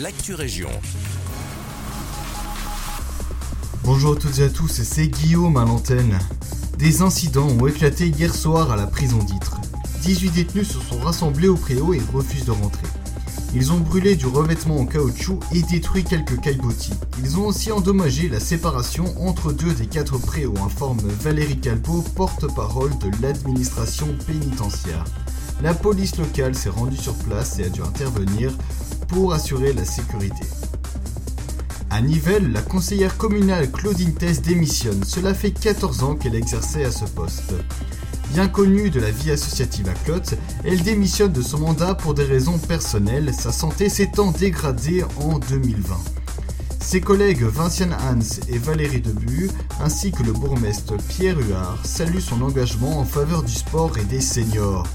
l'actu région. Bonjour à toutes et à tous, c'est Guillaume à l'antenne. Des incidents ont éclaté hier soir à la prison d'Itre. 18 détenus se sont rassemblés au préau et refusent de rentrer. Ils ont brûlé du revêtement en caoutchouc et détruit quelques caillebotis. Ils ont aussi endommagé la séparation entre deux des quatre préaux, informe Valérie Calpo, porte-parole de l'administration pénitentiaire. La police locale s'est rendue sur place et a dû intervenir pour assurer la sécurité. À Nivelles, la conseillère communale Claudine Tess démissionne. Cela fait 14 ans qu'elle exerçait à ce poste. Bien connue de la vie associative à Clotte, elle démissionne de son mandat pour des raisons personnelles, sa santé s'étant dégradée en 2020. Ses collègues Vinciane Hans et Valérie Debu, ainsi que le bourgmestre Pierre Huard, saluent son engagement en faveur du sport et des seniors.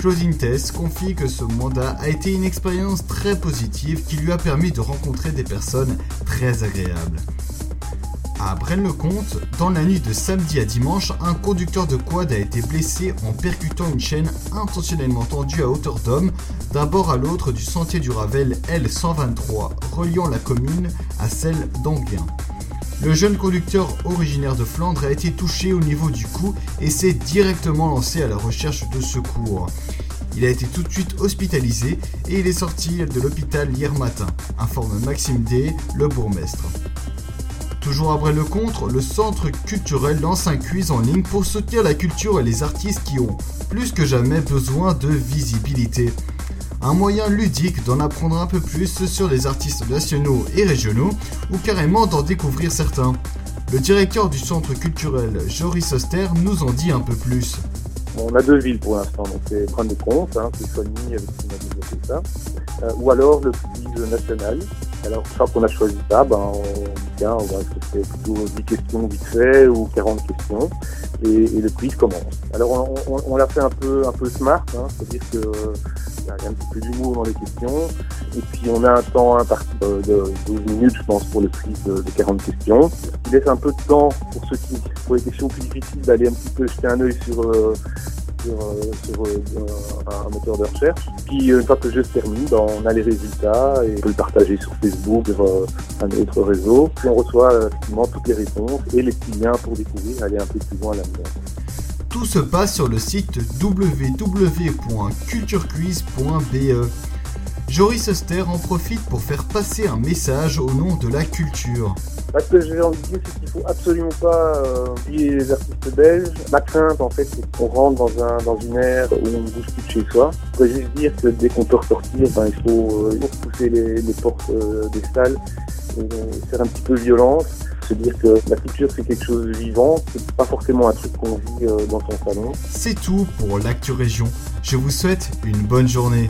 Claudine Tess confie que ce mandat a été une expérience très positive qui lui a permis de rencontrer des personnes très agréables. À Braine-le-Comte, dans la nuit de samedi à dimanche, un conducteur de quad a été blessé en percutant une chaîne intentionnellement tendue à hauteur d'homme d'un bord à l'autre du sentier du Ravel L123, reliant la commune à celle d'Anguin. Le jeune conducteur originaire de Flandre a été touché au niveau du cou et s'est directement lancé à la recherche de secours. Il a été tout de suite hospitalisé et il est sorti de l'hôpital hier matin, informe Maxime D, le bourgmestre. Toujours après le contre, le centre culturel lance un quiz en ligne pour soutenir la culture et les artistes qui ont plus que jamais besoin de visibilité un moyen ludique d'en apprendre un peu plus sur les artistes nationaux et régionaux, ou carrément d'en découvrir certains. Le directeur du centre culturel, Joris Oster, nous en dit un peu plus. On a deux villes pour l'instant, donc c'est prendre compte, hein, c'est avec qui on développé ça, euh, ou alors le quiz national. Alors, une fois qu'on a choisi ça, ben, on on va faire plutôt 10 questions vite fait ou 40 questions, et, le quiz commence. Alors, on, l'a fait un peu, un peu smart, hein, c'est-à-dire que il y a un petit peu d'humour dans les questions. Et puis on a un temps imparti de 12 minutes, je pense, pour le prix de, 40 questions. Il laisse un peu de temps pour ceux qui, pour les questions plus difficiles, d'aller un petit peu jeter un œil sur, euh, sur, euh, euh, un moteur de recherche. Puis une fois que le jeu se termine, ben, on a les résultats et on peut le partager sur Facebook, sur un autre réseau. Puis on reçoit effectivement toutes les réponses et les petits liens pour découvrir, aller un peu plus loin là-dedans. Tout se passe sur le site www.culturequiz.be. Joris Oster en profite pour faire passer un message au nom de la culture. Ce que j'ai envie de dire, c'est qu'il faut absolument pas euh, oublier les artistes belges. Ma crainte, en fait, c'est qu'on rentre dans, un, dans une ère où on ne bouge plus de chez soi. Je voudrais juste dire que dès qu'on peut ressortir, ben, il faut euh, pousser les, portes euh, des salles et faire un petit peu violence se dire que la culture c'est quelque chose de vivant, c'est pas forcément un truc qu'on vit euh, dans son salon. C'est tout pour l'actu région. Je vous souhaite une bonne journée.